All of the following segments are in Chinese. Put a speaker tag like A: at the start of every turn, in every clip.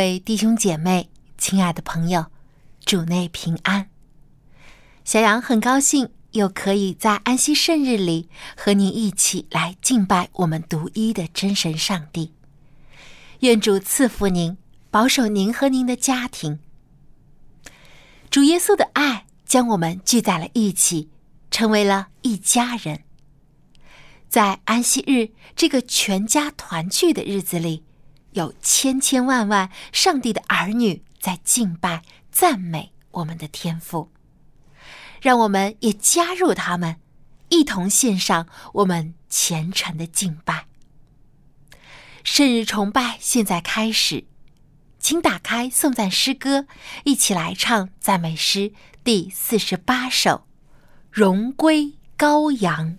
A: 位弟兄姐妹。亲爱的朋友，主内平安。小杨很高兴又可以在安息圣日里和您一起来敬拜我们独一的真神上帝。愿主赐福您，保守您和您的家庭。主耶稣的爱将我们聚在了一起，成为了一家人。在安息日这个全家团聚的日子里，有千千万万上帝的儿女。在敬拜、赞美我们的天赋，让我们也加入他们，一同献上我们虔诚的敬拜。圣日崇拜现在开始，请打开颂赞诗歌，一起来唱赞美诗第四十八首《荣归羔羊》。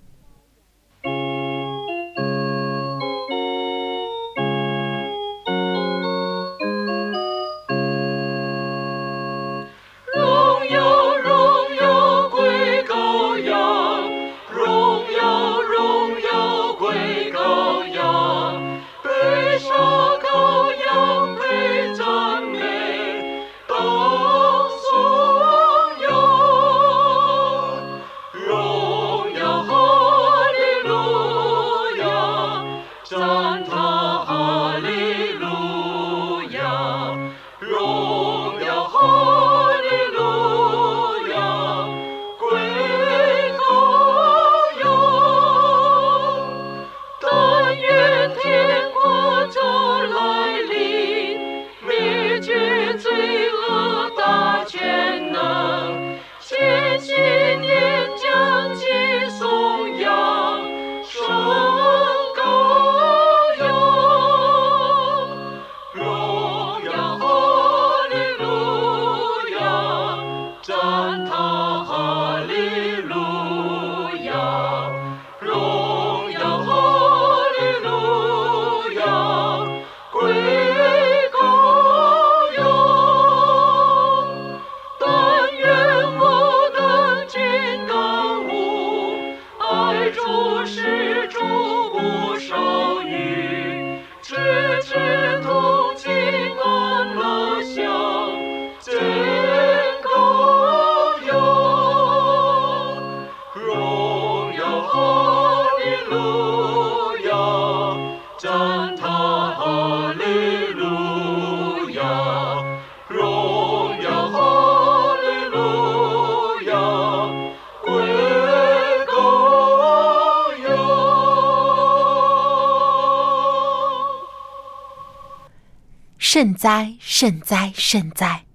A: 圣哉，圣哉，圣哉！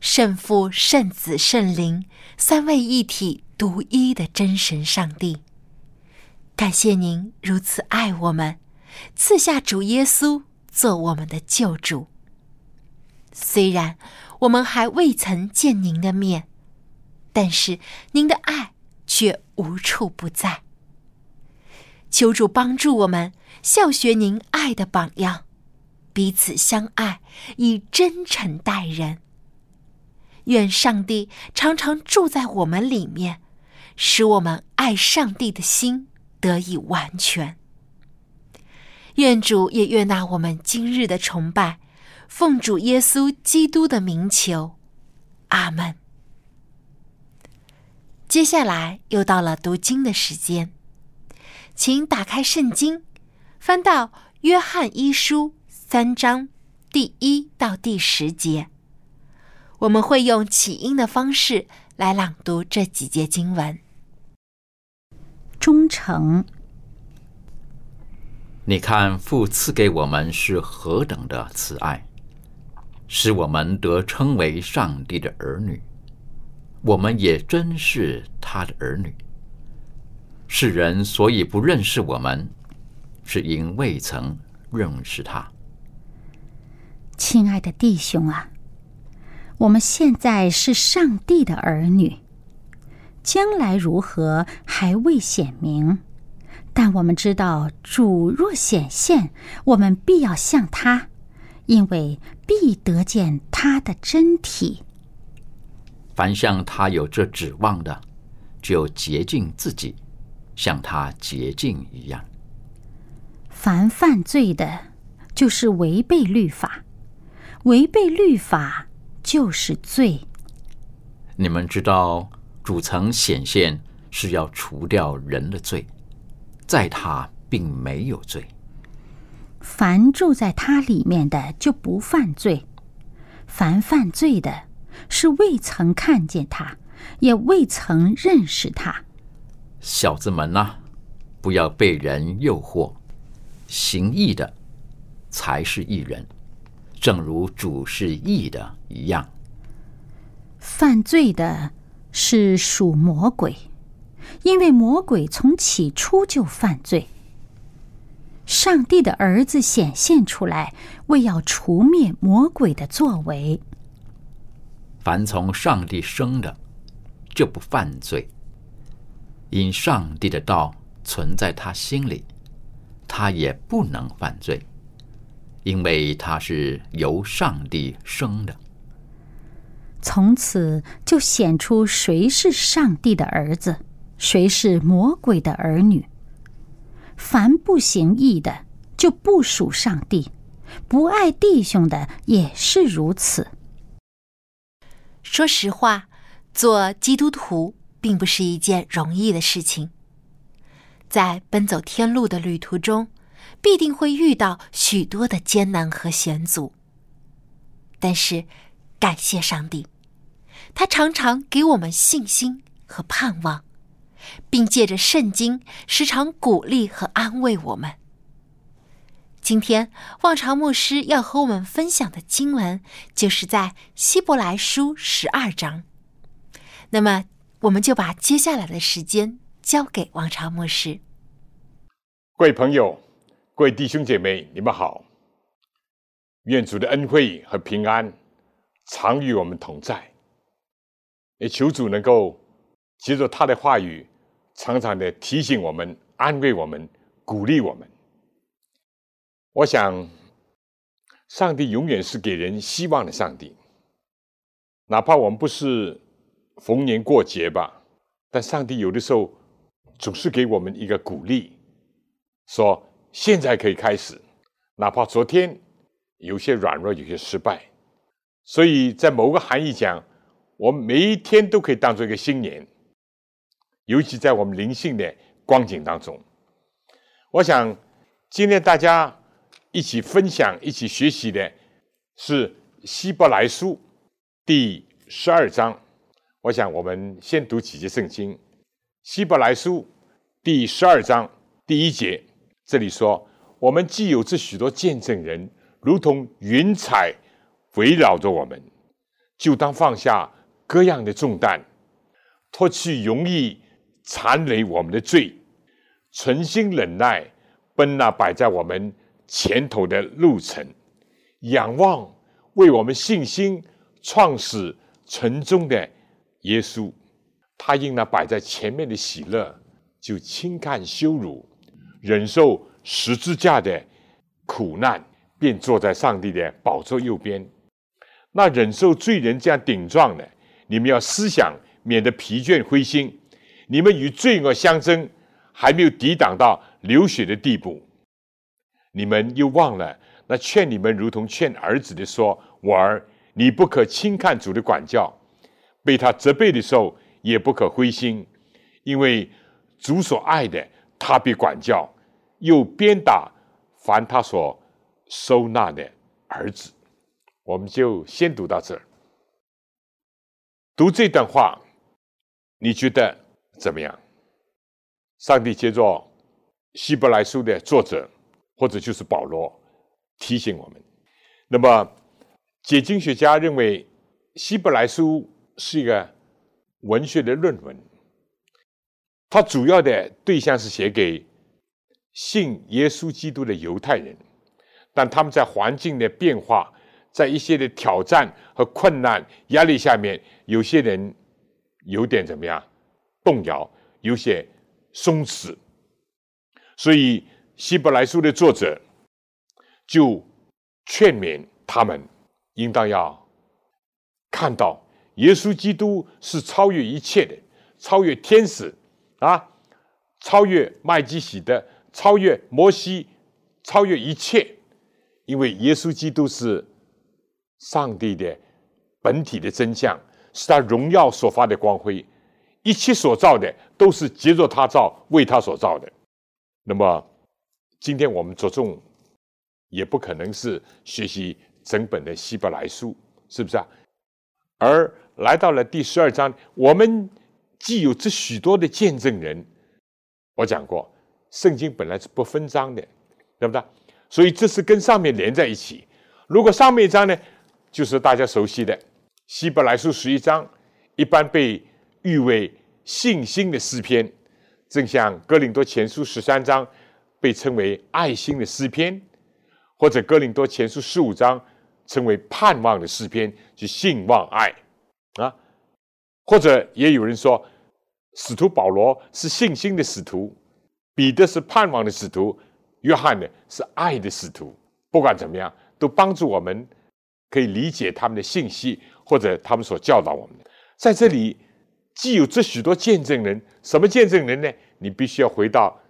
A: 圣父、圣子、圣灵三位一体、独一的真神上帝，感谢您如此爱我们，赐下主耶稣做我们的救主。虽然我们还未曾见您的面，但是您的爱却无处不在。求主帮助我们效学您爱的榜样。彼此相爱，以真诚待人。愿上帝常常住在我们里面，使我们爱上帝的心得以完全。愿主也悦纳我们今日的崇拜，奉主耶稣基督的名求，阿门。接下来又到了读经的时间，请打开圣经，翻到约翰一书。三章第一到第十节，我们会用起音的方式来朗读这几节经文。
B: 忠诚，
C: 你看父赐给我们是何等的慈爱，使我们得称为上帝的儿女。我们也真是他的儿女。世人所以不认识我们。是因未曾认识他。
B: 亲爱的弟兄啊，我们现在是上帝的儿女，将来如何还未显明。但我们知道，主若显现，我们必要向他，因为必得见他的真体。
C: 凡向他有这指望的，就洁净自己，像他洁净一样。
B: 凡犯罪的，就是违背律法；违背律法，就是罪。
C: 你们知道，主曾显现是要除掉人的罪。在他并没有罪，
B: 凡住在他里面的就不犯罪；凡犯罪的，是未曾看见他，也未曾认识他。
C: 小子们呐，不要被人诱惑，行义的才是义人，正如主是义的一样。
B: 犯罪的是属魔鬼。因为魔鬼从起初就犯罪，上帝的儿子显现出来，为要除灭魔鬼的作为。
C: 凡从上帝生的，就不犯罪，因上帝的道存在他心里，他也不能犯罪，因为他是由上帝生的。
B: 从此就显出谁是上帝的儿子。谁是魔鬼的儿女？凡不行义的，就不属上帝；不爱弟兄的，也是如此。
A: 说实话，做基督徒并不是一件容易的事情。在奔走天路的旅途中，必定会遇到许多的艰难和险阻。但是，感谢上帝，他常常给我们信心和盼望。并借着圣经时常鼓励和安慰我们。今天，望潮牧师要和我们分享的经文就是在希伯来书十二章。那么，我们就把接下来的时间交给望潮牧师。
D: 各位朋友，各位弟兄姐妹，你们好！愿主的恩惠和平安常与我们同在。也求主能够借着他的话语。常常的提醒我们、安慰我们、鼓励我们。我想，上帝永远是给人希望的上帝。哪怕我们不是逢年过节吧，但上帝有的时候总是给我们一个鼓励，说现在可以开始。哪怕昨天有些软弱、有些失败，所以在某个含义讲，我们每一天都可以当做一个新年。尤其在我们灵性的光景当中，我想今天大家一起分享、一起学习的是希伯来书第十二章。我想我们先读几节圣经。希伯来书第十二章第一节，这里说：“我们既有这许多见证人，如同云彩围绕着我们，就当放下各样的重担，脱去容易。”残累我们的罪，存心忍耐，奔那摆在我们前头的路程，仰望为我们信心创始成终的耶稣。他因那摆在前面的喜乐，就轻看羞辱，忍受十字架的苦难，便坐在上帝的宝座右边。那忍受罪人这样顶撞的，你们要思想，免得疲倦灰心。你们与罪恶相争，还没有抵挡到流血的地步，你们又忘了那劝你们如同劝儿子的说：“我儿，你不可轻看主的管教，被他责备的时候也不可灰心，因为主所爱的，他必管教，又鞭打凡他所收纳的儿子。”我们就先读到这儿。读这段话，你觉得？怎么样？上帝接着希伯来书的作者，或者就是保罗提醒我们。那么解经学家认为，希伯来书是一个文学的论文，它主要的对象是写给信耶稣基督的犹太人，但他们在环境的变化，在一些的挑战和困难压力下面，有些人有点怎么样动摇，有些松弛。所以希伯来书的作者就劝勉他们，应当要看到耶稣基督是超越一切的，超越天使啊，超越麦基喜的。超越摩西，超越一切，因为耶稣基督是上帝的本体的真相，是他荣耀所发的光辉，一切所造的都是接着他造，为他所造的。那么，今天我们着重，也不可能是学习整本的希伯来书，是不是啊？而来到了第十二章，我们既有这许多的见证人，我讲过。圣经本来是不分章的，对不对？所以这是跟上面连在一起。如果上面一章呢，就是大家熟悉的希伯来书十一章，一般被誉为信心的诗篇，正像哥林多前书十三章被称为爱心的诗篇，或者哥林多前书十五章称为盼望的诗篇，就信望爱啊。或者也有人说，使徒保罗是信心的使徒。彼得是盼望的使徒，约翰呢是爱的使徒。不管怎么样，都帮助我们可以理解他们的信息，或者他们所教导我们的。在这里，既有这许多见证人，什么见证人呢？你必须要回到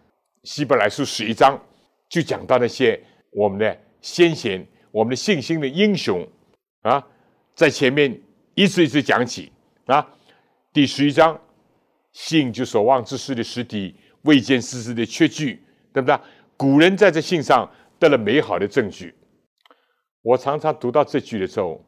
D: 希伯来书十一章，就讲到那些我们的先贤，我们的信心的英雄啊，在前面一次一次讲起啊。第十一章，信就所望之事的实体。未见事实的缺据，对不对？古人在这信上得了美好的证据。我常常读到这句的时候，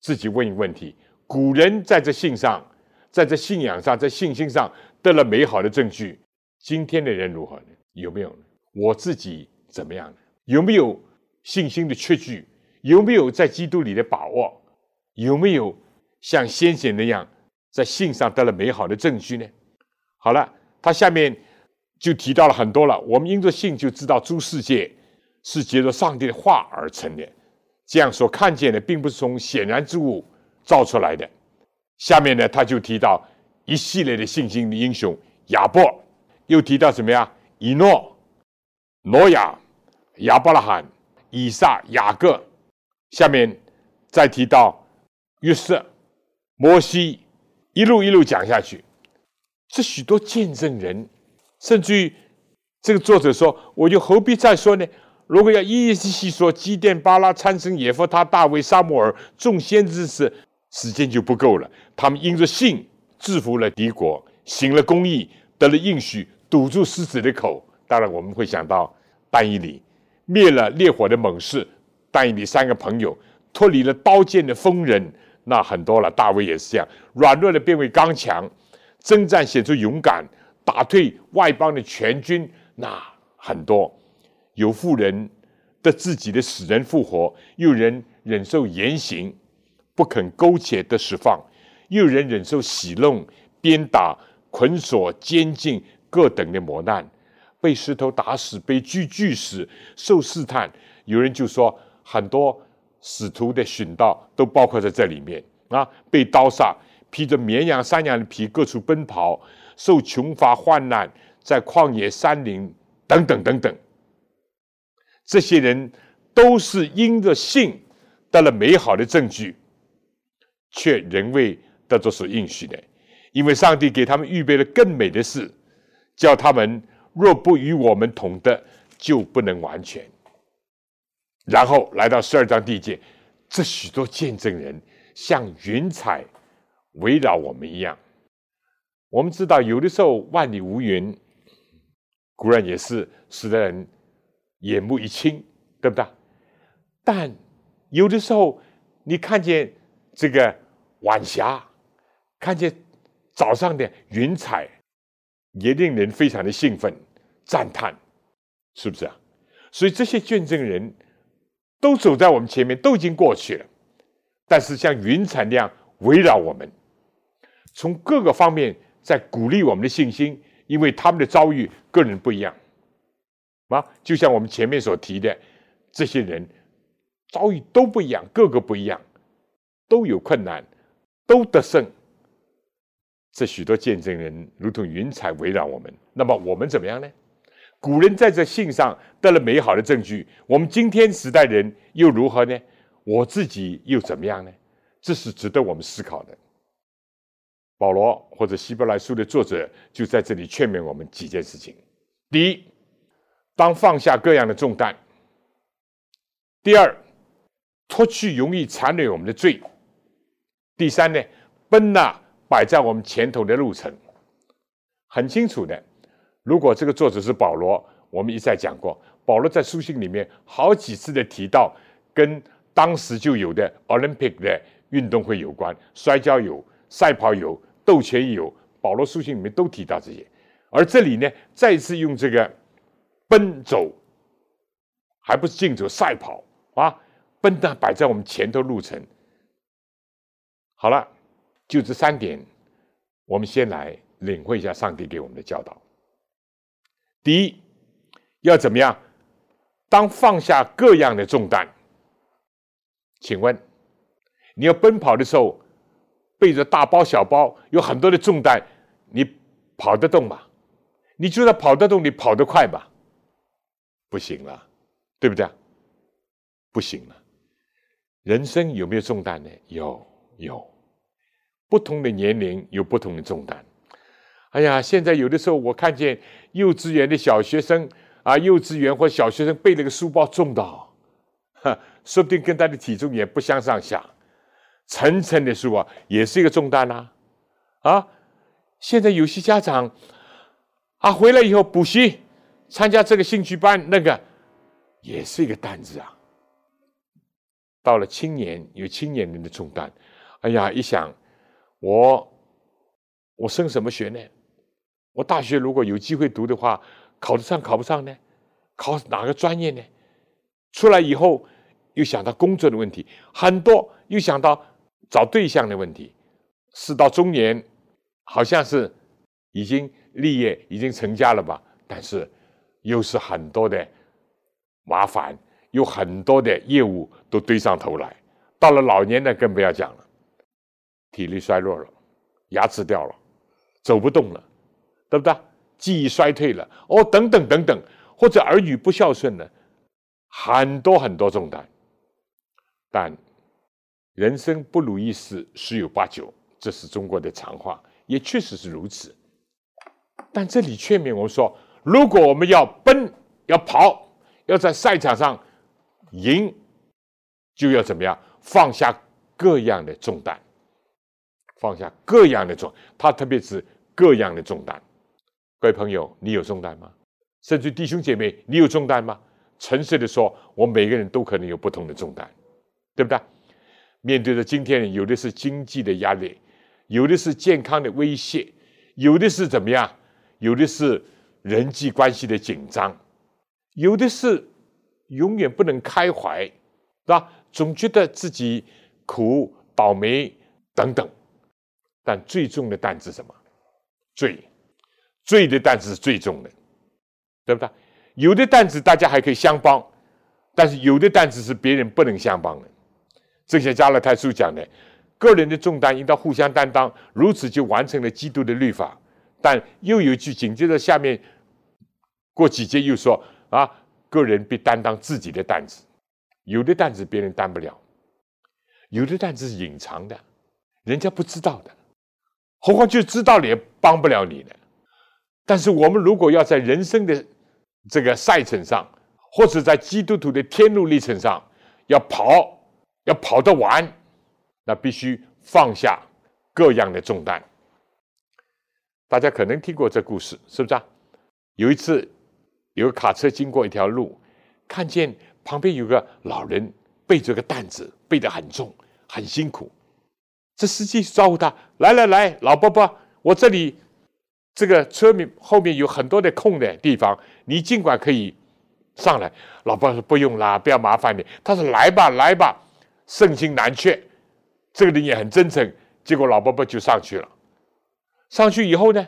D: 自己问一个问题：古人在这信上，在这信仰上，在信心上得了美好的证据，今天的人如何呢？有没有呢？我自己怎么样呢？有没有信心的缺据？有没有在基督里的把握？有没有像先贤那样在信上得了美好的证据呢？好了，他下面。就提到了很多了。我们因着信就知道诸世界是借着上帝的话而成的，这样所看见的并不是从显然之物造出来的。下面呢，他就提到一系列的信心的英雄亚伯，又提到什么呀？以诺、挪亚、亚伯拉罕、以撒、雅各。下面再提到约瑟、摩西，一路一路讲下去，这许多见证人。甚至于，这个作者说：“我就何必再说呢？如果要一一细细说，基甸、巴拉、参生、耶夫他、大卫、沙摩尔众先知时，时间就不够了。他们因着信制服了敌国，行了公义，得了应许，堵住狮子的口。当然，我们会想到但以理灭了烈火的猛士，但以理三个朋友脱离了刀剑的锋刃，那很多了。大卫也是这样，软弱的变为刚强，征战显出勇敢。”打退外邦的全军，那很多有富人的自己的死人复活，有人忍受严刑不肯苟且的释放，又有人忍受喜弄、鞭打、捆锁、监禁各等的磨难，被石头打死，被锯锯死，受试探。有人就说，很多使徒的殉道都包括在这里面啊，被刀杀，披着绵羊、山羊的皮，各处奔跑。受穷乏患难，在旷野山林等等等等，这些人都是因着信得了美好的证据，却仍未得着所应许的，因为上帝给他们预备了更美的事，叫他们若不与我们同的，就不能完全。然后来到十二章第一节，这许多见证人像云彩围绕我们一样。我们知道，有的时候万里无云，固然也是使得人眼目一清，对不对？但有的时候，你看见这个晚霞，看见早上的云彩，也令人非常的兴奋、赞叹，是不是啊？所以这些见证人都走在我们前面，都已经过去了，但是像云彩那样围绕我们，从各个方面。在鼓励我们的信心，因为他们的遭遇个人不一样，啊，就像我们前面所提的，这些人遭遇都不一样，个个不一样，都有困难，都得胜。这许多见证人如同云彩围绕我们。那么我们怎么样呢？古人在这信上得了美好的证据，我们今天时代人又如何呢？我自己又怎么样呢？这是值得我们思考的。保罗或者希伯来书的作者就在这里劝勉我们几件事情：第一，当放下各样的重担；第二，脱去容易缠累我们的罪；第三呢，奔那摆在我们前头的路程。很清楚的，如果这个作者是保罗，我们一再讲过，保罗在书信里面好几次的提到跟当时就有的 Olympic 的运动会有关，摔跤有，赛跑有。斗拳有，保罗书信里面都提到这些，而这里呢，再次用这个奔走，还不是竞走赛跑啊，奔的摆在我们前头路程。好了，就这三点，我们先来领会一下上帝给我们的教导。第一，要怎么样？当放下各样的重担，请问你要奔跑的时候。背着大包小包，有很多的重担，你跑得动吗？你就算跑得动，你跑得快吗？不行了，对不对？不行了。人生有没有重担呢？有，有。不同的年龄有不同的重担。哎呀，现在有的时候我看见幼稚园的小学生啊，幼稚园或小学生背那个书包重到，哈，说不定跟他的体重也不相上下。层层的书啊，也是一个重担呐，啊！现在有些家长啊，回来以后补习，参加这个兴趣班，那个也是一个担子啊。到了青年，有青年人的重担，哎呀，一想，我我升什么学呢？我大学如果有机会读的话，考得上考不上呢？考哪个专业呢？出来以后又想到工作的问题，很多又想到。找对象的问题，事到中年，好像是已经立业、已经成家了吧？但是又是很多的麻烦，有很多的业务都堆上头来。到了老年呢，更不要讲了，体力衰弱了，牙齿掉了，走不动了，对不对？记忆衰退了，哦，等等等等，或者儿女不孝顺了，很多很多重担，但。人生不如意事十有八九，这是中国的常话，也确实是如此。但这里劝勉我说：如果我们要奔、要跑、要在赛场上赢，就要怎么样？放下各样的重担，放下各样的重。他特别是各样的重担。各位朋友，你有重担吗？甚至弟兄姐妹，你有重担吗？诚实的说，我每个人都可能有不同的重担，对不对？面对着今天，有的是经济的压力，有的是健康的威胁，有的是怎么样？有的是人际关系的紧张，有的是永远不能开怀，是吧？总觉得自己苦、倒霉等等。但最重的担子什么？罪，罪的担子是最重的，对不对？有的担子大家还可以相帮，但是有的担子是别人不能相帮的。这些加勒泰书讲的，个人的重担应当互相担当，如此就完成了基督的律法。但又有一句紧接着下面过几节又说啊，个人必担当自己的担子，有的担子别人担不了，有的担子是隐藏的，人家不知道的，何况就知道了也帮不了你呢。但是我们如果要在人生的这个赛程上，或者在基督徒的天路历程上要跑。要跑得完，那必须放下各样的重担。大家可能听过这故事，是不是啊？有一次，有个卡车经过一条路，看见旁边有个老人背着个担子，背得很重，很辛苦。这司机招呼他：“来来来，老伯伯，我这里这个车面后面有很多的空的地方，你尽管可以上来。”老伯说：“不用啦，不要麻烦你。”他说：“来吧，来吧。”盛情难却，这个人也很真诚。结果老伯伯就上去了。上去以后呢，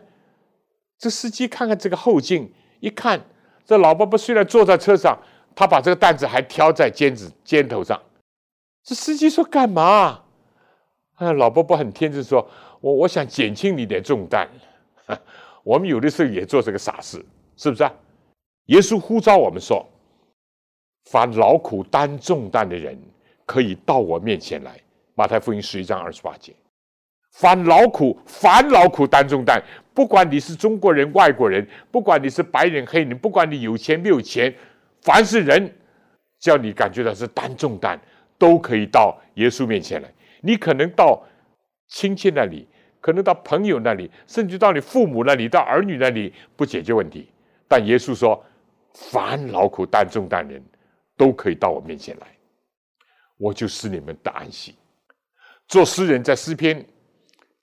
D: 这司机看看这个后镜，一看这老伯伯虽然坐在车上，他把这个担子还挑在肩子肩头上。这司机说干嘛？啊，老伯伯很天真说：“我我想减轻你点重担。”我们有的时候也做这个傻事，是不是啊？耶稣呼召我们说：“凡劳苦担重担的人，可以到我面前来。”马太福音十一章二十八节。凡劳苦、凡劳苦担重担，不管你是中国人、外国人，不管你是白人、黑人，不管你有钱没有钱，凡是人，叫你感觉到是担重担。都可以到耶稣面前来。你可能到亲戚那里，可能到朋友那里，甚至到你父母那里、到儿女那里，不解决问题。但耶稣说：“凡劳苦担重担人，都可以到我面前来，我就是你们的安息。”做诗人在诗篇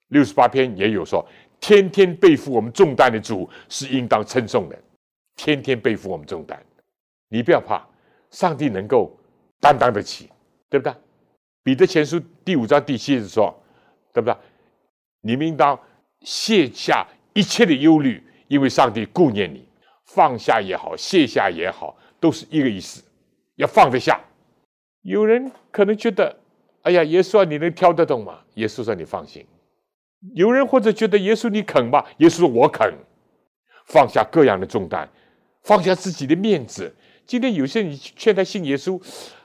D: 六十八篇也有说：“天天背负我们重担的主是应当称颂的。”天天背负我们重担，你不要怕，上帝能够担当得起。对不对？彼得前书第五章第七节说，对不对？你们应当卸下一切的忧虑，因为上帝顾念你。放下也好，卸下也好，都是一个意思，要放得下。有人可能觉得，哎呀，耶稣啊，你能挑得动吗？耶稣说你放心。有人或者觉得耶稣你肯吧？耶稣说我肯。放下各样的重担，放下自己的面子。今天有些人劝他信耶稣。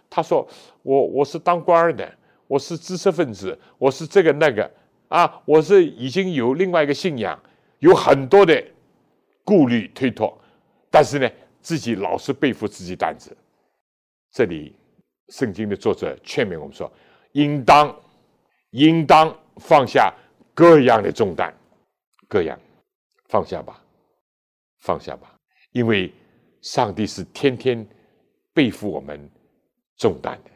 D: 他说：“我我是当官的，我是知识分子，我是这个那个啊，我是已经有另外一个信仰，有很多的顾虑推脱，但是呢，自己老是背负自己担子。这里圣经的作者劝勉我们说：应当应当放下各样的重担，各样放下吧，放下吧，因为上帝是天天背负我们。”重担的，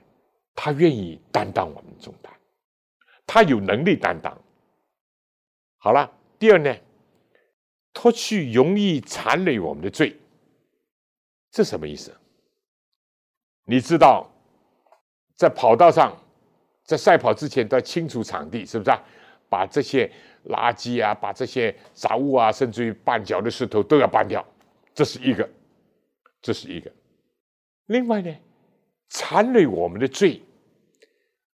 D: 他愿意担当我们重担，他有能力担当。好了，第二呢，脱去容易缠累我们的罪，这什么意思？你知道，在跑道上，在赛跑之前都要清除场地，是不是啊？把这些垃圾啊，把这些杂物啊，甚至于绊脚的石头都要搬掉，这是一个，这是一个。另外呢？缠累我们的罪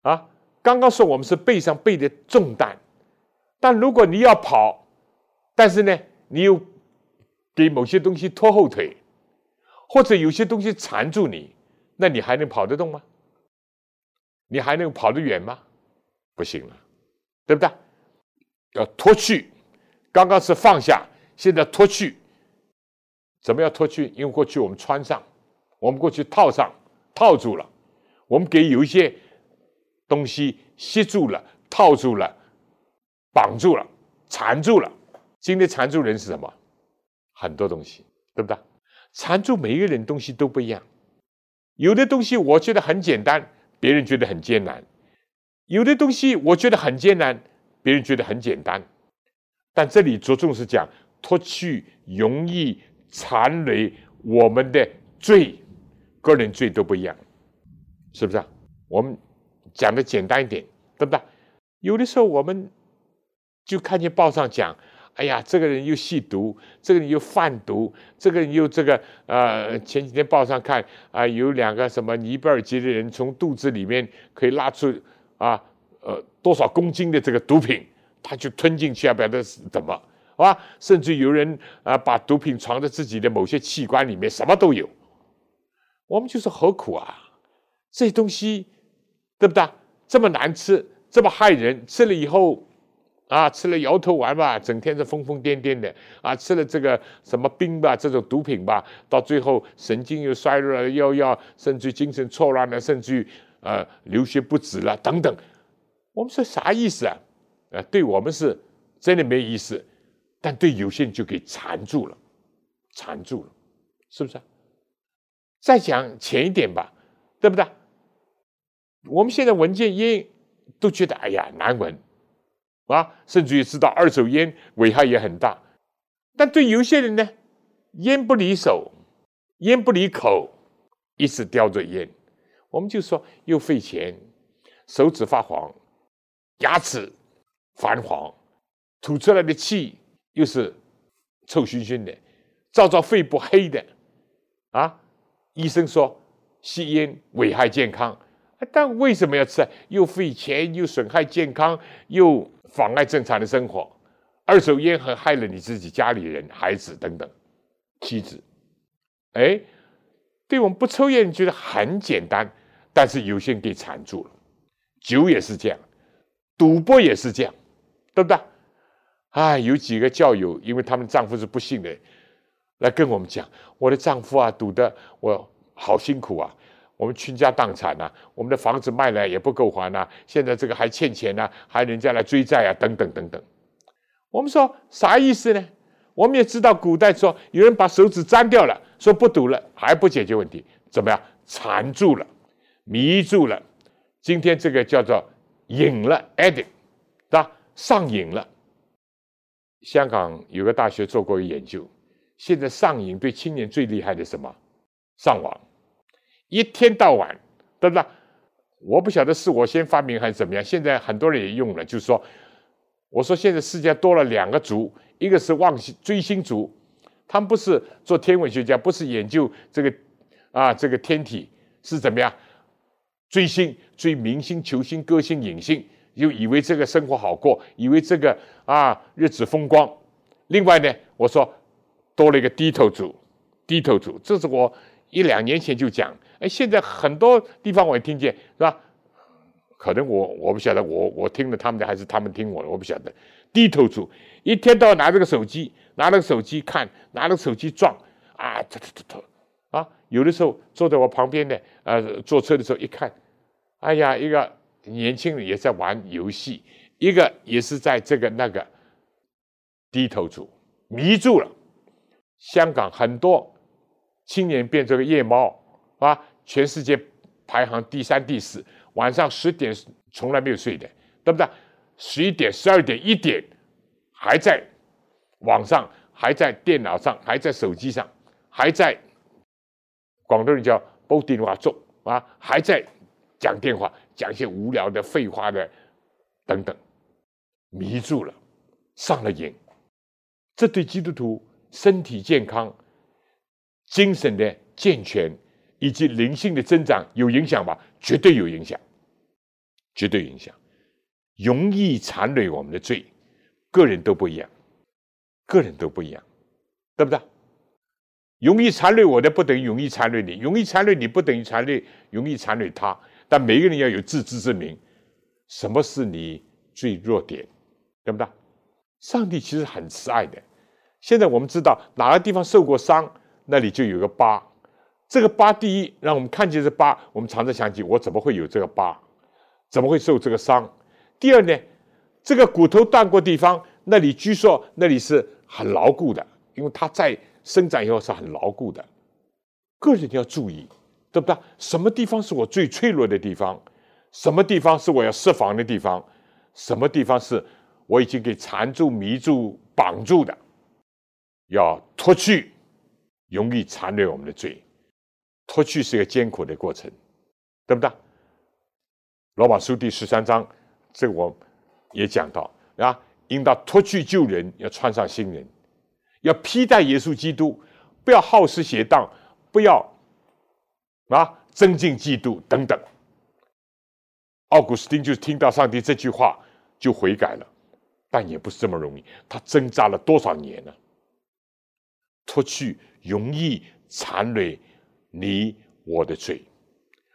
D: 啊！刚刚说我们是背上背的重担，但如果你要跑，但是呢，你又给某些东西拖后腿，或者有些东西缠住你，那你还能跑得动吗？你还能跑得远吗？不行了，对不对？要脱去，刚刚是放下，现在脱去，怎么样脱去？因为过去我们穿上，我们过去套上。套住了，我们给有一些东西吸住了、套住了、绑住了、缠住了。今天缠住人是什么？很多东西，对不对？缠住每一个人东西都不一样。有的东西我觉得很简单，别人觉得很艰难；有的东西我觉得很艰难，别人觉得很简单。但这里着重是讲脱去容易残累我们的罪。个人罪都不一样，是不是啊？我们讲的简单一点，对不对？有的时候我们就看见报上讲，哎呀，这个人又吸毒，这个人又贩毒，这个人又这个呃，前几天报上看啊，有两个什么尼泊尔籍的人从肚子里面可以拉出啊呃多少公斤的这个毒品，他就吞进去啊，不晓得是怎么，好吧？甚至有人啊把毒品藏在自己的某些器官里面，什么都有。我们就说何苦啊？这些东西，对不对？这么难吃，这么害人，吃了以后，啊，吃了摇头丸吧，整天是疯疯癫癫的啊，吃了这个什么冰吧，这种毒品吧，到最后神经又衰弱了，又要甚至精神错乱了，甚至于呃流血不止了等等。我们说啥意思啊？呃，对我们是真的没意思，但对有些人就给缠住了，缠住了，是不是？再讲浅一点吧，对不对？我们现在闻见烟都觉得哎呀难闻，啊，甚至于知道二手烟危害也很大。但对有些人呢，烟不离手，烟不离口，一直叼着烟，我们就说又费钱，手指发黄，牙齿泛黄，吐出来的气又是臭熏熏的，照照肺部黑的。啊，医生说吸烟危害健康，但为什么要吃？又费钱，又损害健康，又妨碍正常的生活。二手烟还害了你自己家里人、孩子等等，妻子。哎，对我们不抽烟觉得很简单，但是有些人给缠住了。酒也是这样，赌博也是这样，对不对？哎，有几个教友，因为他们丈夫是不幸的，来跟我们讲：我的丈夫啊，赌的我好辛苦啊，我们倾家荡产呐，我们的房子卖了也不够还呐，现在这个还欠钱呐，还人家来追债啊，等等等等。我们说啥意思呢？我们也知道古代说有人把手指粘掉了，说不赌了，还不解决问题，怎么样？缠住了，迷住了。今天这个叫做瘾了，addict，对吧？上瘾了。香港有个大学做过一个研究，现在上瘾对青年最厉害的什么？上网，一天到晚，对不对？我不晓得是我先发明还是怎么样，现在很多人也用了，就是说，我说现在世界多了两个族，一个是望星追星族，他们不是做天文学家，不是研究这个啊这个天体是怎么样。追星、追明星、球星、歌星、影星，又以为这个生活好过，以为这个啊日子风光。另外呢，我说多了一个低头族，低头族，这是我一两年前就讲，哎，现在很多地方我也听见，是吧？可能我我不晓得，我我听了他们的还是他们听我的，我不晓得。低头族一天到晚拿着个手机，拿着个手机看，拿着手机撞，啊，突突突突，啊，有的时候坐在我旁边的，呃，坐车的时候一看。哎呀，一个年轻人也在玩游戏，一个也是在这个那个低头族迷住了。香港很多青年变这个夜猫啊，全世界排行第三、第四，晚上十点从来没有睡的，对不对？十一点、十二点、一点还在网上，还在电脑上，还在手机上，还在广东人叫煲电话粥啊，还在。讲电话，讲一些无聊的废话的，等等，迷住了，上了瘾，这对基督徒身体健康、精神的健全以及灵性的增长有影响吧？绝对有影响，绝对影响，容易缠累我们的罪，个人都不一样，个人都不一样，对不对？容易缠累我的不等于容易缠累你，容易缠累你不等于缠累容易缠累他。但每个人要有自知之明，什么是你最弱点，对不对？上帝其实很慈爱的。现在我们知道哪个地方受过伤，那里就有个疤。这个疤，第一让我们看见这疤，我们常常想起我怎么会有这个疤，怎么会受这个伤？第二呢，这个骨头断过地方，那里据说那里是很牢固的，因为它在生长以后是很牢固的。个人要注意。对不对？什么地方是我最脆弱的地方？什么地方是我要设防的地方？什么地方是我已经给缠住、迷住、绑住的？要脱去，容易缠累我们的罪。脱去是个艰苦的过程，对不对？罗马书第十三章，这我也讲到啊，应当脱去旧人，要穿上新人，要披戴耶稣基督，不要好施邪荡，不要。啊，增进嫉妒等等。奥古斯丁就听到上帝这句话就悔改了，但也不是这么容易。他挣扎了多少年呢？脱去容易缠累你我的罪。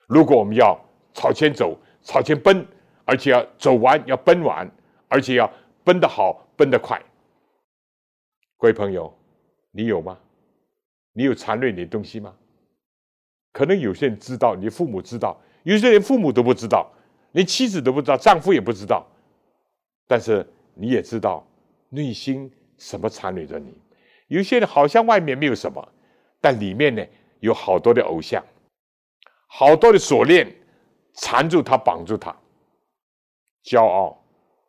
D: 如果我们要朝前走，朝前奔，而且要走完，要奔完，而且要奔得好，奔得快。各位朋友，你有吗？你有缠累你的东西吗？可能有些人知道，你父母知道；有些人父母都不知道，连妻子都不知道，丈夫也不知道。但是你也知道，内心什么缠累着你？有些人好像外面没有什么，但里面呢有好多的偶像，好多的锁链缠住他，绑住他。骄傲、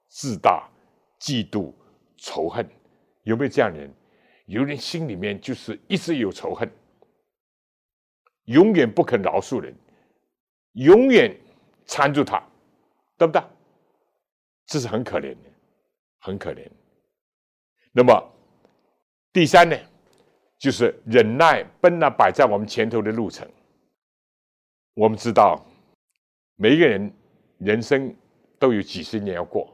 D: 自大、嫉妒、仇恨，有没有这样人？有人心里面就是一直有仇恨。永远不肯饶恕人，永远缠住他，对不对？这是很可怜的，很可怜。那么第三呢？就是忍耐奔那摆在我们前头的路程。我们知道，每一个人人生都有几十年要过，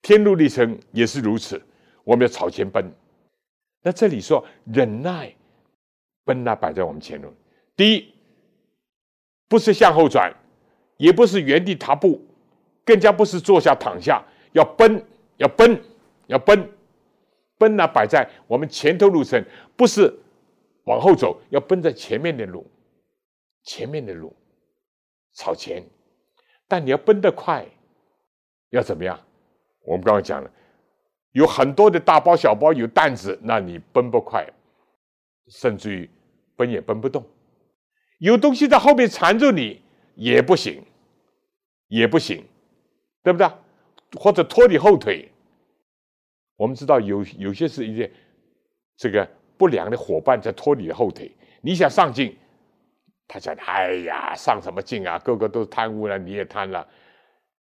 D: 天路历程也是如此，我们要朝前奔。那这里说忍耐奔那摆在我们前头，第一不是向后转，也不是原地踏步，更加不是坐下躺下，要奔，要奔，要奔。奔呢，摆在我们前头路程，不是往后走，要奔在前面的路，前面的路朝前。但你要奔得快，要怎么样？我们刚刚讲了，有很多的大包小包有担子，那你奔不快，甚至于奔也奔不动。有东西在后面缠住你也不行，也不行，对不对？或者拖你后腿。我们知道有有些是一些这个不良的伙伴在拖你的后腿，你想上进，他讲哎呀上什么进啊，个个都贪污了，你也贪了。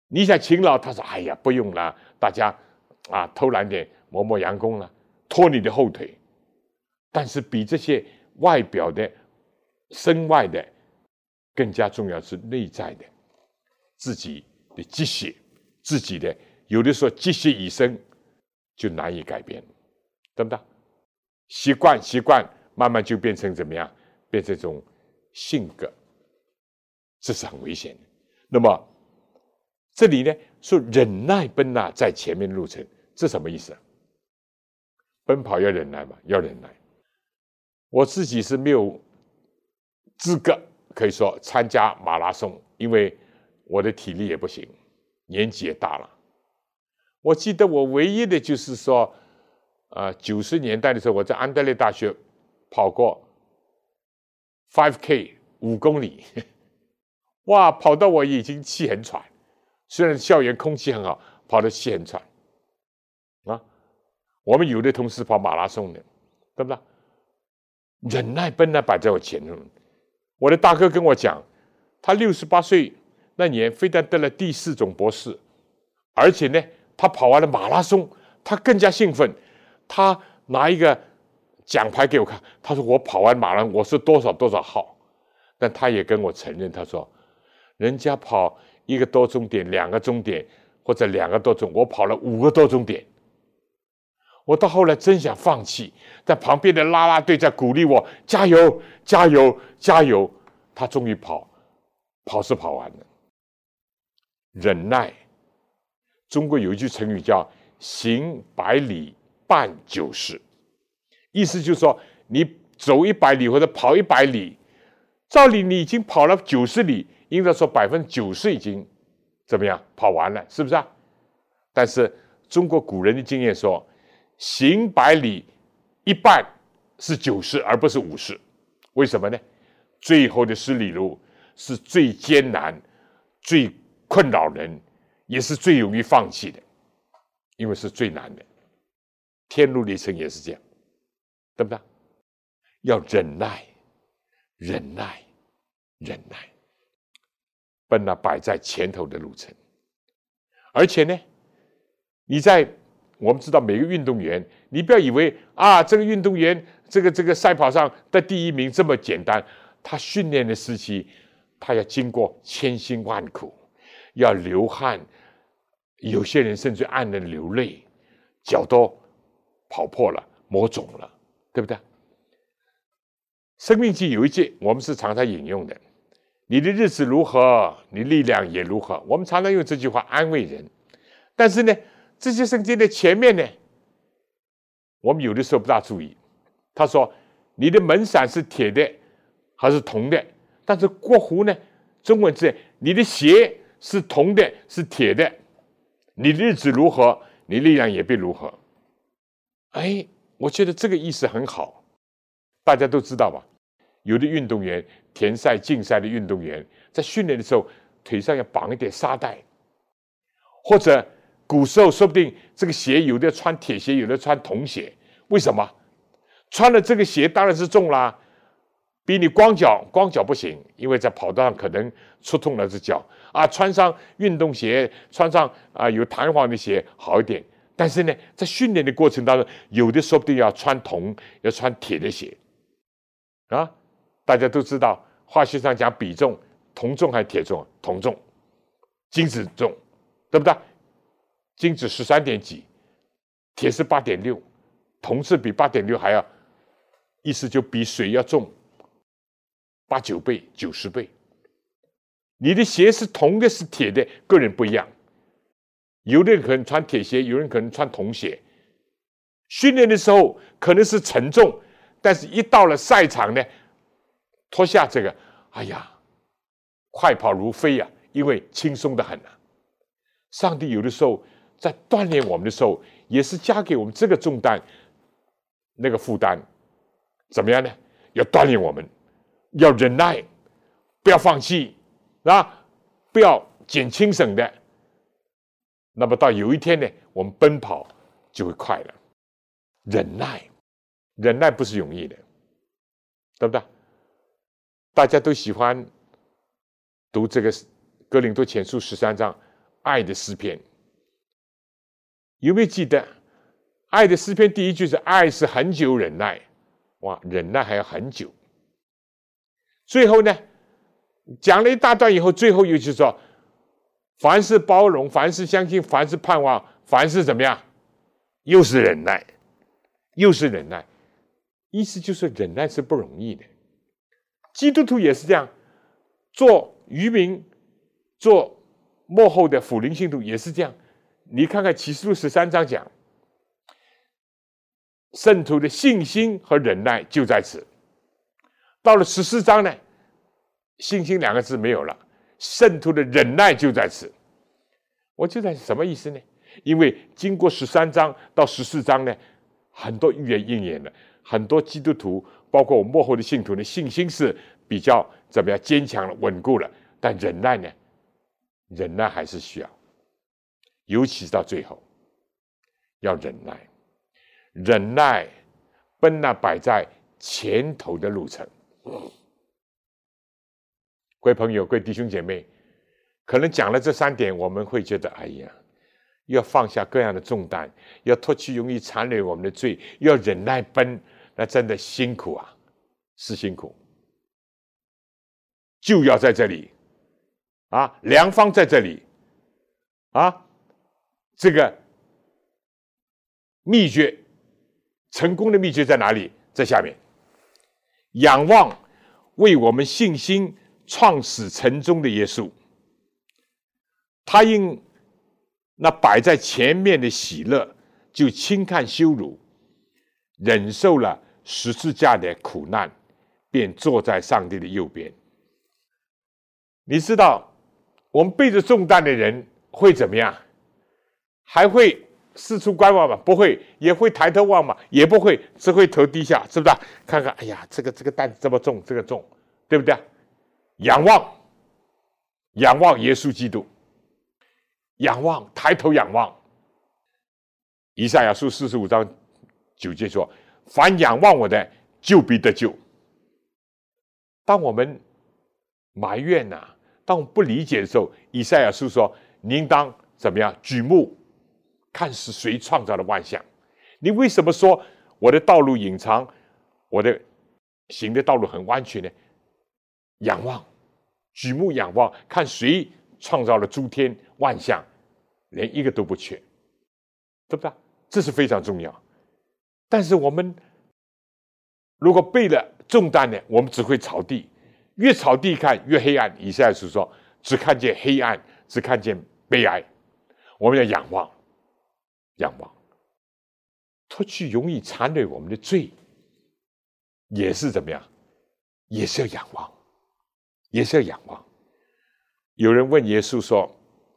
D: 你想勤劳，他说哎呀不用了，大家啊偷懒点，磨磨洋工了，拖你的后腿。但是比这些外表的、身外的更加重要是内在的，自己的积血，自己的有的时候积血已生。就难以改变，对不对？习惯习惯，慢慢就变成怎么样？变成一种性格，这是很危险的。那么这里呢，说忍耐奔呐，在前面路程，这什么意思？奔跑要忍耐嘛，要忍耐。我自己是没有资格可以说参加马拉松，因为我的体力也不行，年纪也大了。我记得我唯一的就是说，呃，九十年代的时候，我在安德烈大学跑过 five k 五公里，哇，跑到我已经气很喘。虽然校园空气很好，跑的气很喘。啊，我们有的同事跑马拉松的，对不对？忍耐本来摆在我前头。我的大哥跟我讲，他六十八岁那年，非但得了第四种博士，而且呢。他跑完了马拉松，他更加兴奋。他拿一个奖牌给我看，他说：“我跑完马拉松，我是多少多少号。”但他也跟我承认，他说：“人家跑一个多终点、两个终点或者两个多钟，我跑了五个多终点。”我到后来真想放弃，但旁边的啦啦队在鼓励我：“加油，加油，加油！”他终于跑，跑是跑完了，忍耐。中国有一句成语叫“行百里半九十”，意思就是说，你走一百里或者跑一百里，照理你已经跑了九十里，应该说百分之九十已经怎么样跑完了，是不是啊？但是中国古人的经验说，行百里一半是九十，而不是五十。为什么呢？最后的十里路是最艰难、最困扰人。也是最容易放弃的，因为是最难的。天路历程也是这样，对不对？要忍耐，忍耐，忍耐，奔那摆在前头的路程。而且呢，你在我们知道每个运动员，你不要以为啊，这个运动员这个这个赛跑上的第一名这么简单。他训练的时期，他要经过千辛万苦，要流汗。有些人甚至暗的流泪，脚都跑破了、磨肿了，对不对？生命记有一句，我们是常常引用的：“你的日子如何，你力量也如何。”我们常常用这句话安慰人。但是呢，这些圣经的前面呢，我们有的时候不大注意。他说：“你的门伞是铁的还是铜的？”但是过湖呢，中文字：“你的鞋是铜的，是铁的。”你日子如何，你力量也必如何。哎，我觉得这个意思很好。大家都知道吧？有的运动员，田赛、竞赛的运动员，在训练的时候，腿上要绑一点沙袋，或者古时候说不定这个鞋有的穿铁鞋，有的穿铜鞋。为什么？穿了这个鞋当然是重啦，比你光脚光脚不行，因为在跑道上可能触痛了只脚。啊，穿上运动鞋，穿上啊有弹簧的鞋好一点，但是呢，在训练的过程当中，有的说不定要穿铜，要穿铁的鞋啊。大家都知道，化学上讲比重，铜重还是铁重？铜重，金子重，对不对？金子十三点几，铁是八点六，铜是比八点六还要，意思就比水要重八九倍、九十倍。你的鞋是铜的，是铁的，个人不一样。有的人可能穿铁鞋，有人可能穿铜鞋。训练的时候可能是沉重，但是一到了赛场呢？脱下这个，哎呀，快跑如飞呀！因为轻松的很啊。上帝有的时候在锻炼我们的时候，也是加给我们这个重担、那个负担，怎么样呢？要锻炼我们，要忍耐，不要放弃啊！不要减轻省的。那么到有一天呢，我们奔跑就会快了。忍耐，忍耐不是容易的，对不对？大家都喜欢读这个《哥林多前书》十三章爱的诗篇，有没有记得？爱的诗篇第一句是“爱是很久忍耐”，哇，忍耐还要很久。最后呢，讲了一大段以后，最后又就说：“凡是包容，凡是相信，凡是盼望，凡是怎么样？”又是忍耐，又是忍耐，意思就是忍耐是不容易的。基督徒也是这样，做渔民、做幕后的辅灵信徒也是这样。你看看启示录十三章讲，圣徒的信心和忍耐就在此。到了十四章呢，信心两个字没有了，圣徒的忍耐就在此。我就在什么意思呢？因为经过十三章到十四章呢，很多预言应验了，很多基督徒。包括我幕后的信徒呢信心是比较怎么样坚强了、稳固了，但忍耐呢？忍耐还是需要，尤其是到最后要忍耐，忍耐奔那摆在前头的路程。各位朋友、各位弟兄姐妹，可能讲了这三点，我们会觉得，哎呀，要放下各样的重担，要脱去容易残留我们的罪，要忍耐奔。那真的辛苦啊，是辛苦，就要在这里啊，良方在这里啊，这个秘诀，成功的秘诀在哪里？在下面，仰望为我们信心创始成终的耶稣，他因那摆在前面的喜乐，就轻看羞辱，忍受了。十字架的苦难，便坐在上帝的右边。你知道，我们背着重担的人会怎么样？还会四处观望嘛？不会，也会抬头望嘛？也不会，只会头低下，是不是？看看，哎呀，这个这个担子这么重，这个重，对不对？仰望，仰望耶稣基督，仰望，抬头仰望。以赛亚书四十五章九节说。凡仰望我的，就必得救。当我们埋怨呐，当我们不理解的时候，以赛亚书说：“您当怎么样？举目看是谁创造的万象？你为什么说我的道路隐藏，我的行的道路很弯曲呢？仰望，举目仰望，看谁创造了诸天万象，连一个都不缺，对不对？这是非常重要。”但是我们如果背了重担呢，我们只会朝地，越朝地看越黑暗。以下是说，只看见黑暗，只看见悲哀。我们要仰望，仰望，脱去容易残累我们的罪，也是怎么样？也是要仰望，也是要仰望。有人问耶稣说：“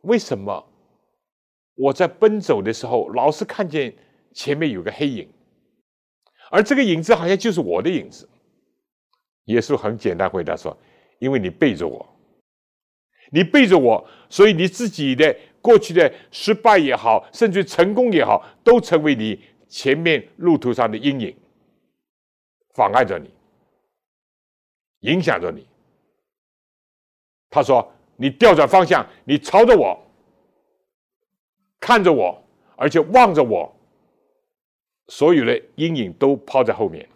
D: 为什么我在奔走的时候，老是看见前面有个黑影？”而这个影子好像就是我的影子。耶稣很简单回答说：“因为你背着我，你背着我，所以你自己的过去的失败也好，甚至成功也好，都成为你前面路途上的阴影，妨碍着你，影响着你。”他说：“你调转方向，你朝着我，看着我，而且望着我，所有的阴影都抛在后面，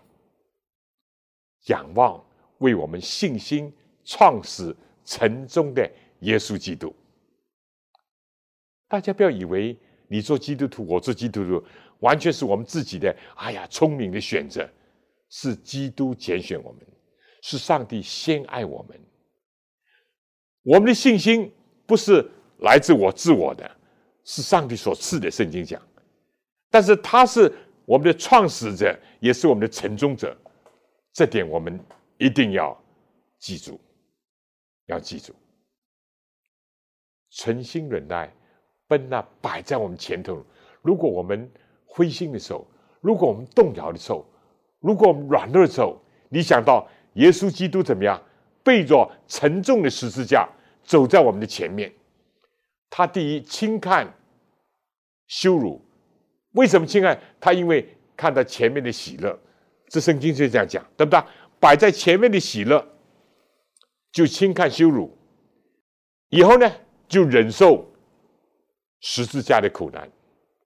D: 仰望为我们信心创始成终的耶稣基督。大家不要以为你做基督徒，我做基督徒，完全是我们自己的哎呀聪明的选择，是基督拣选我们，是上帝先爱我们。我们的信心不是来自我自我的，是上帝所赐的。圣经讲，但是他是我们的创始者，也是我们的承宗者，这点我们一定要记住，要记住，存心忍耐。奔那摆在我们前头。如果我们灰心的时候，如果我们动摇的时候，如果我们软弱的时候，你想到耶稣基督怎么样背着沉重的十字架走在我们的前面？他第一轻看羞辱，为什么轻看？他因为看到前面的喜乐，这圣经就这样讲，对不对？摆在前面的喜乐，就轻看羞辱，以后呢，就忍受。十字架的苦难，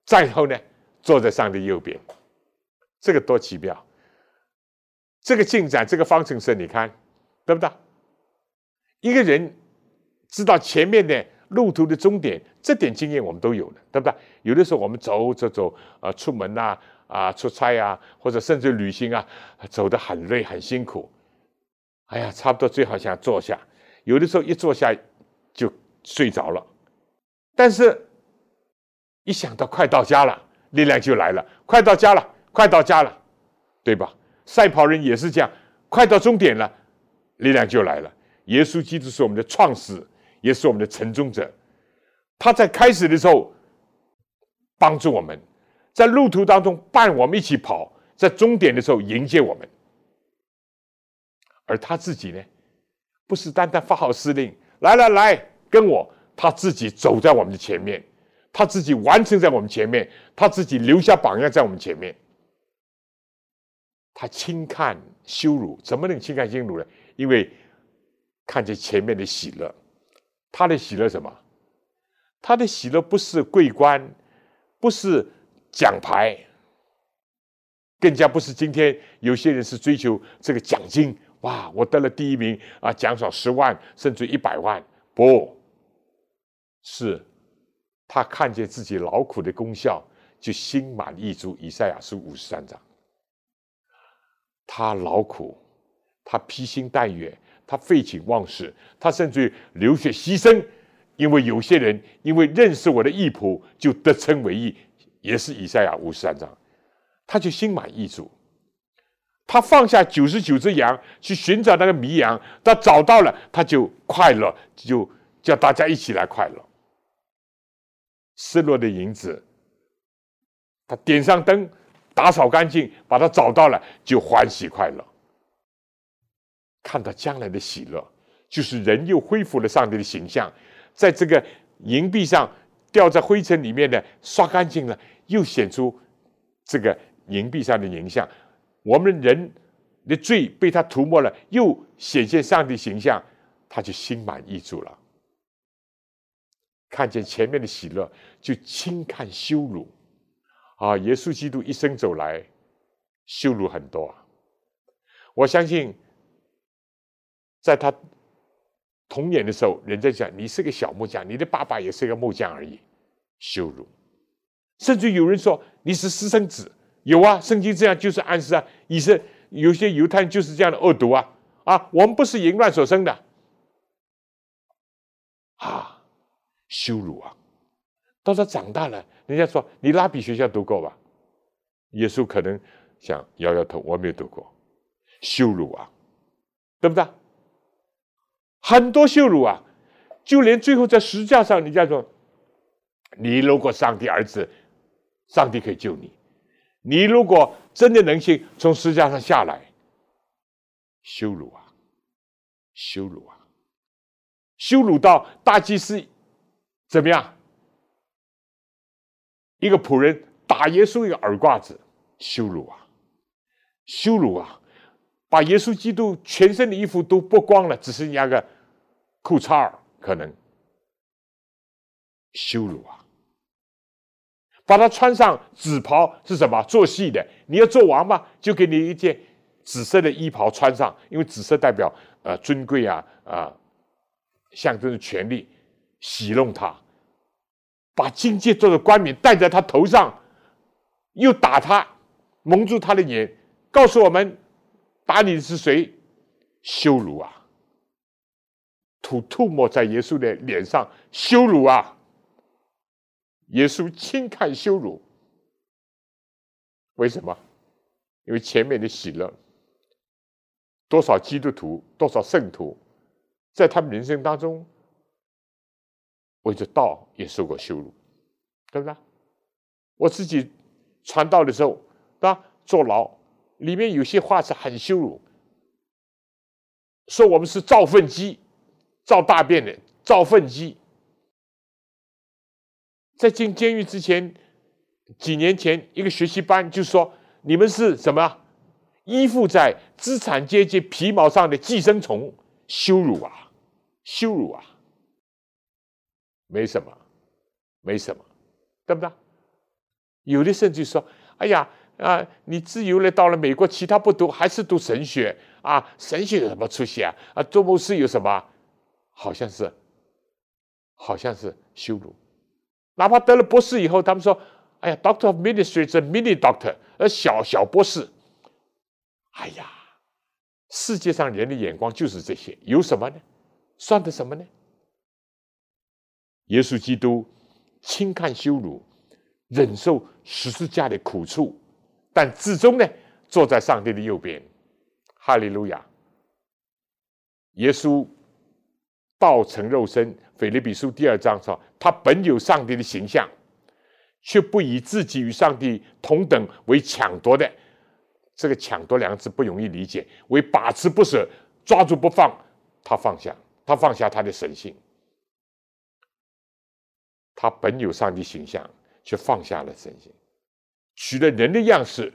D: 再后呢，坐在上帝右边，这个多奇妙！这个进展，这个方程式，你看，对不对？一个人知道前面的路途的终点，这点经验我们都有的，对不对？有的时候我们走走走，啊，出门呐，啊，出差啊，或者甚至旅行啊，走得很累很辛苦，哎呀，差不多最好想坐下，有的时候一坐下就睡着了，但是。一想到快到家了，力量就来了。快到家了，快到家了，对吧？赛跑人也是这样，快到终点了，力量就来了。耶稣基督是我们的创始，也是我们的成终者。他在开始的时候帮助我们，在路途当中伴我们一起跑，在终点的时候迎接我们。而他自己呢，不是单单发号施令，来来来，跟我，他自己走在我们的前面。他自己完成在我们前面，他自己留下榜样在我们前面。他轻看羞辱，怎么能轻看羞辱呢？因为看见前面的喜乐，他的喜乐什么？他的喜乐不是桂冠，不是奖牌，更加不是今天有些人是追求这个奖金。哇，我得了第一名啊，奖赏十万甚至一百万，不是。他看见自己劳苦的功效，就心满意足。以赛亚书五十三章，他劳苦，他披星戴月，他废寝忘食，他甚至于流血牺牲，因为有些人因为认识我的义仆，就得称为义，也是以赛亚五十三章，他就心满意足。他放下九十九只羊去寻找那个迷羊，他找到了，他就快乐，就叫大家一起来快乐。失落的银子，他点上灯，打扫干净，把它找到了，就欢喜快乐。看到将来的喜乐，就是人又恢复了上帝的形象，在这个银币上掉在灰尘里面的刷干净了，又显出这个银币上的影像。我们人的罪被他涂抹了，又显现上帝形象，他就心满意足了。看见前面的喜乐，就轻看羞辱，啊！耶稣基督一生走来，羞辱很多。我相信，在他童年的时候，人家讲你是个小木匠，你的爸爸也是个木匠而已，羞辱。甚至有人说你是私生子，有啊，圣经这样就是暗示啊。以色有些犹太人就是这样的恶毒啊啊！我们不是淫乱所生的，羞辱啊！到他长大了，人家说你拉比学校读过吧？耶稣可能想摇摇头，我没有读过。羞辱啊，对不对？很多羞辱啊！就连最后在石架上，人家说你如果上帝儿子，上帝可以救你。你如果真的能信，从石架上下来，羞辱啊，羞辱啊，羞辱到大祭司。怎么样？一个仆人打耶稣一个耳刮子，羞辱啊，羞辱啊！把耶稣基督全身的衣服都剥光了，只剩下个裤衩儿，可能羞辱啊！把他穿上紫袍是什么？做戏的。你要做王嘛，就给你一件紫色的衣袍穿上，因为紫色代表呃尊贵啊啊，象征着权力，戏弄他，把金戒做的冠冕戴在他头上，又打他，蒙住他的眼，告诉我们打你的是谁？羞辱啊！吐吐沫在耶稣的脸上，羞辱啊！耶稣轻看羞辱，为什么？因为前面的喜乐，多少基督徒，多少圣徒，在他们人生当中，为着道也受过羞辱，对不对？我自己传道的时候，对吧？坐牢里面有些话是很羞辱，说我们是造粪机，造大便的造粪机。在进监狱之前，几年前一个学习班就说：“你们是什么？依附在资产阶级皮毛上的寄生虫，羞辱啊，羞辱啊！没什么，没什么，对不对？有的甚至说：‘哎呀啊，你自由了，到了美国，其他不读，还是读神学啊？神学有什么出息啊？啊，做牧师有什么？好像是，好像是羞辱。’哪怕得了博士以后，他们说：“哎呀，Doctor of Ministry 是 Mini Doctor，呃，小小博士。”哎呀，世界上人的眼光就是这些，有什么呢？算得什么呢？耶稣基督轻看羞辱，忍受十字架的苦处，但至终呢，坐在上帝的右边。哈利路亚！耶稣道成肉身。腓立比书第二章说：“他本有上帝的形象，却不以自己与上帝同等为抢夺的。这个‘抢夺’两个字不容易理解，为把持不舍，抓住不放。他放下，他放下他的神性。他本有上帝形象，却放下了神性，取了人的样式，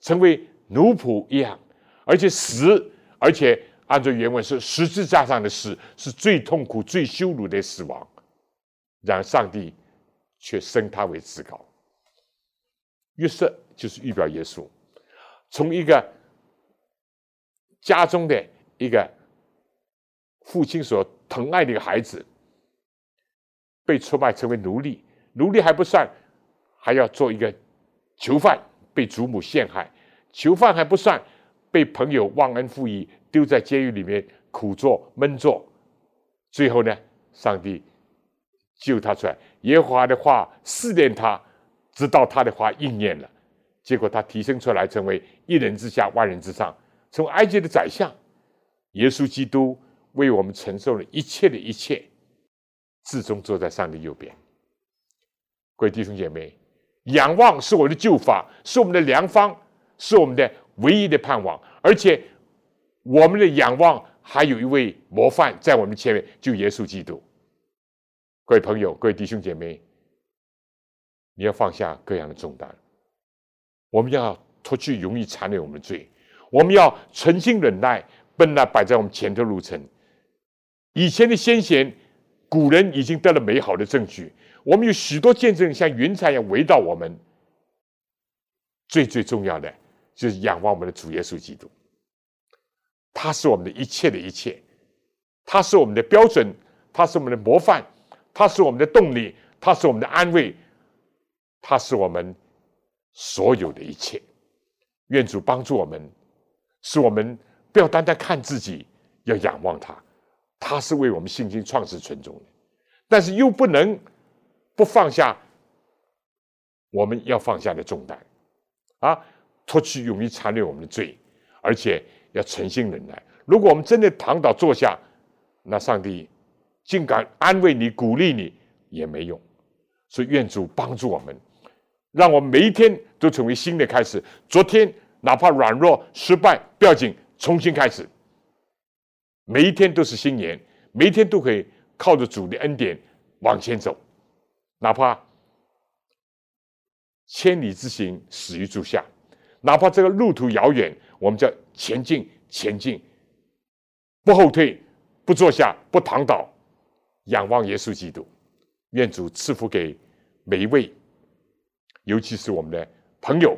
D: 成为奴仆一样，而且死，而且。”按照原文是十字架上的死是最痛苦、最羞辱的死亡，然而上帝却升他为至高。约瑟就是预表耶稣，从一个家中的一个父亲所疼爱的一个孩子，被出卖成为奴隶，奴隶还不算，还要做一个囚犯，被祖母陷害，囚犯还不算，被朋友忘恩负义。丢在监狱里面苦做闷做，最后呢，上帝救他出来。耶和华的话试炼他，直到他的话应验了，结果他提升出来，成为一人之下万人之上，从埃及的宰相。耶稣基督为我们承受了一切的一切，至终坐在上帝右边。各位弟兄姐妹，仰望是我的救法，是我们的良方，是我们的唯一的盼望，而且。我们的仰望还有一位模范在我们前面，就耶稣基督。各位朋友，各位弟兄姐妹，你要放下各样的重担，我们要脱去容易残累我们的罪，我们要存心忍耐，奔那摆在我们前头路程。以前的先贤、古人已经得了美好的证据，我们有许多见证像云彩一样围绕我们。最最重要的就是仰望我们的主耶稣基督。他是我们的一切的一切，他是我们的标准，他是我们的模范，他是我们的动力，他是我们的安慰，他是我们所有的一切。愿主帮助我们，使我们不要单单看自己，要仰望他。他是为我们信心创始存终的，但是又不能不放下我们要放下的重担啊，脱去勇于残留我们的罪，而且。要诚心忍耐。如果我们真的躺倒坐下，那上帝竟敢安慰你、鼓励你也没用。所以愿主帮助我们，让我们每一天都成为新的开始。昨天哪怕软弱、失败不要紧，重新开始。每一天都是新年，每一天都可以靠着主的恩典往前走。哪怕千里之行，始于足下；哪怕这个路途遥远。我们叫前进，前进，不后退，不坐下，不躺倒，仰望耶稣基督。愿主赐福给每一位尤其是我们的朋友，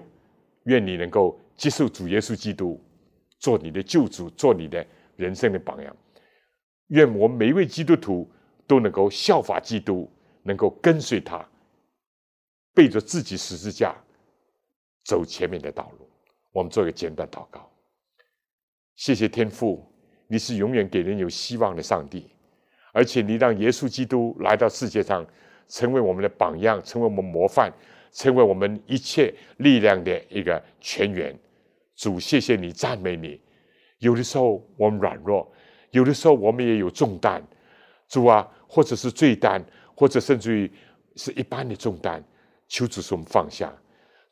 D: 愿你能够接受主耶稣基督，做你的救主，做你的人生的榜样。愿我们每一位基督徒都能够效法基督，能够跟随他，背着自己十字架走前面的道路。我们做一个简短祷告。谢谢天父，你是永远给人有希望的上帝，而且你让耶稣基督来到世界上，成为我们的榜样，成为我们模范。成为我们一切力量的一个泉源，主，谢谢你，赞美你。有的时候我们软弱，有的时候我们也有重担，主啊，或者是罪担，或者甚至于是一般的重担，求主使我们放下。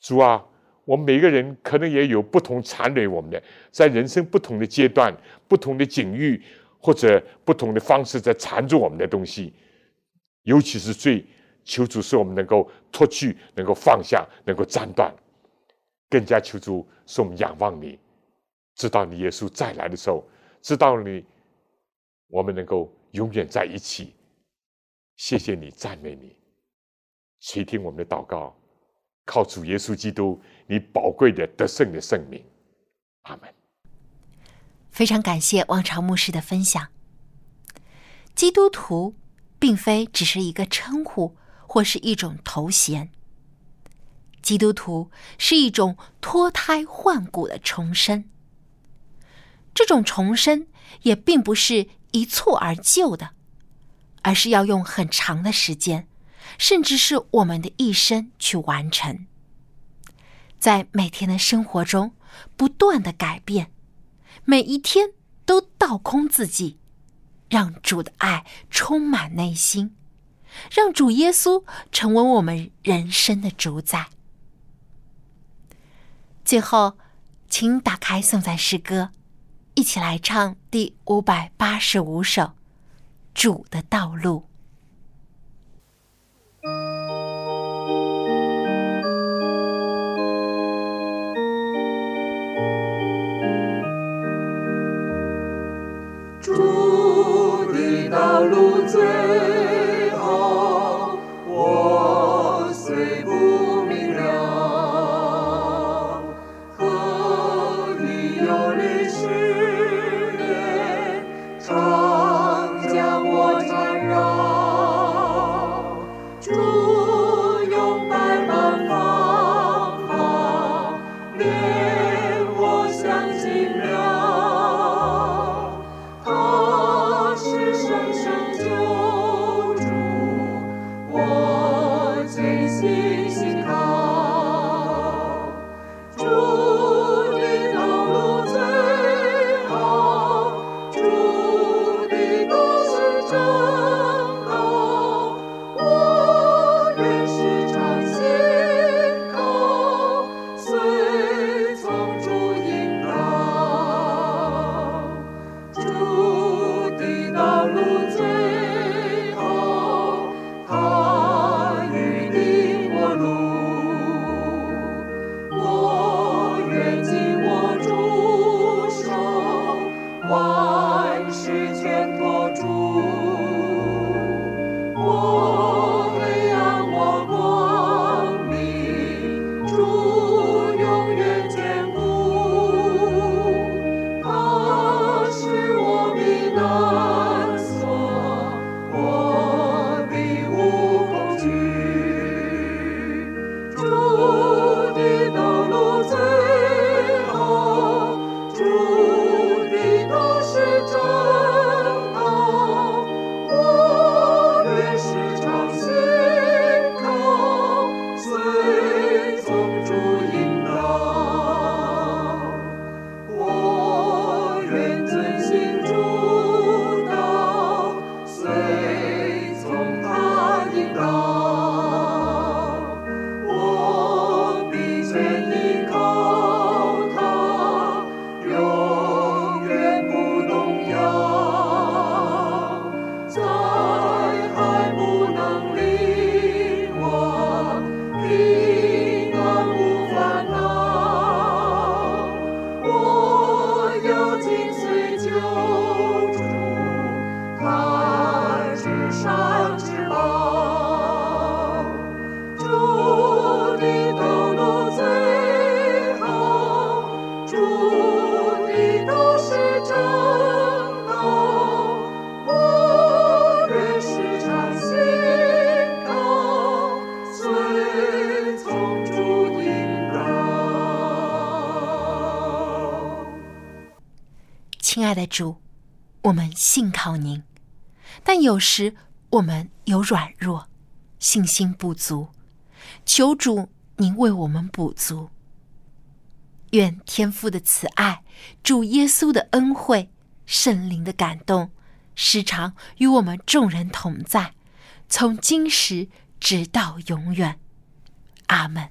D: 主啊，我们每个人可能也有不同残累我们的，在人生不同的阶段、不同的境遇或者不同的方式在缠住我们的东西，尤其是罪。求主使我们能够脱去，能够放下，能够斩断，更加求主使我们仰望你，直到你耶稣再来的时候，直到你，我们能够永远在一起。谢谢你，赞美你，垂听我们的祷告，靠主耶稣基督你宝贵的得胜的圣名，阿门。
A: 非常感谢王朝牧师的分享。基督徒并非只是一个称呼。或是一种头衔，基督徒是一种脱胎换骨的重生。这种重生也并不是一蹴而就的，而是要用很长的时间，甚至是我们的一生去完成。在每天的生活中不断的改变，每一天都倒空自己，让主的爱充满内心。让主耶稣成为我们人生的主宰。最后，请打开颂赞诗歌，一起来唱第五百八十五首《主的道路》。主，我们信靠您，但有时我们有软弱，信心不足，求主您为我们补足。愿天父的慈爱、主耶稣的恩惠、圣灵的感动，时常与我们众人同在，从今时直到永远。阿门。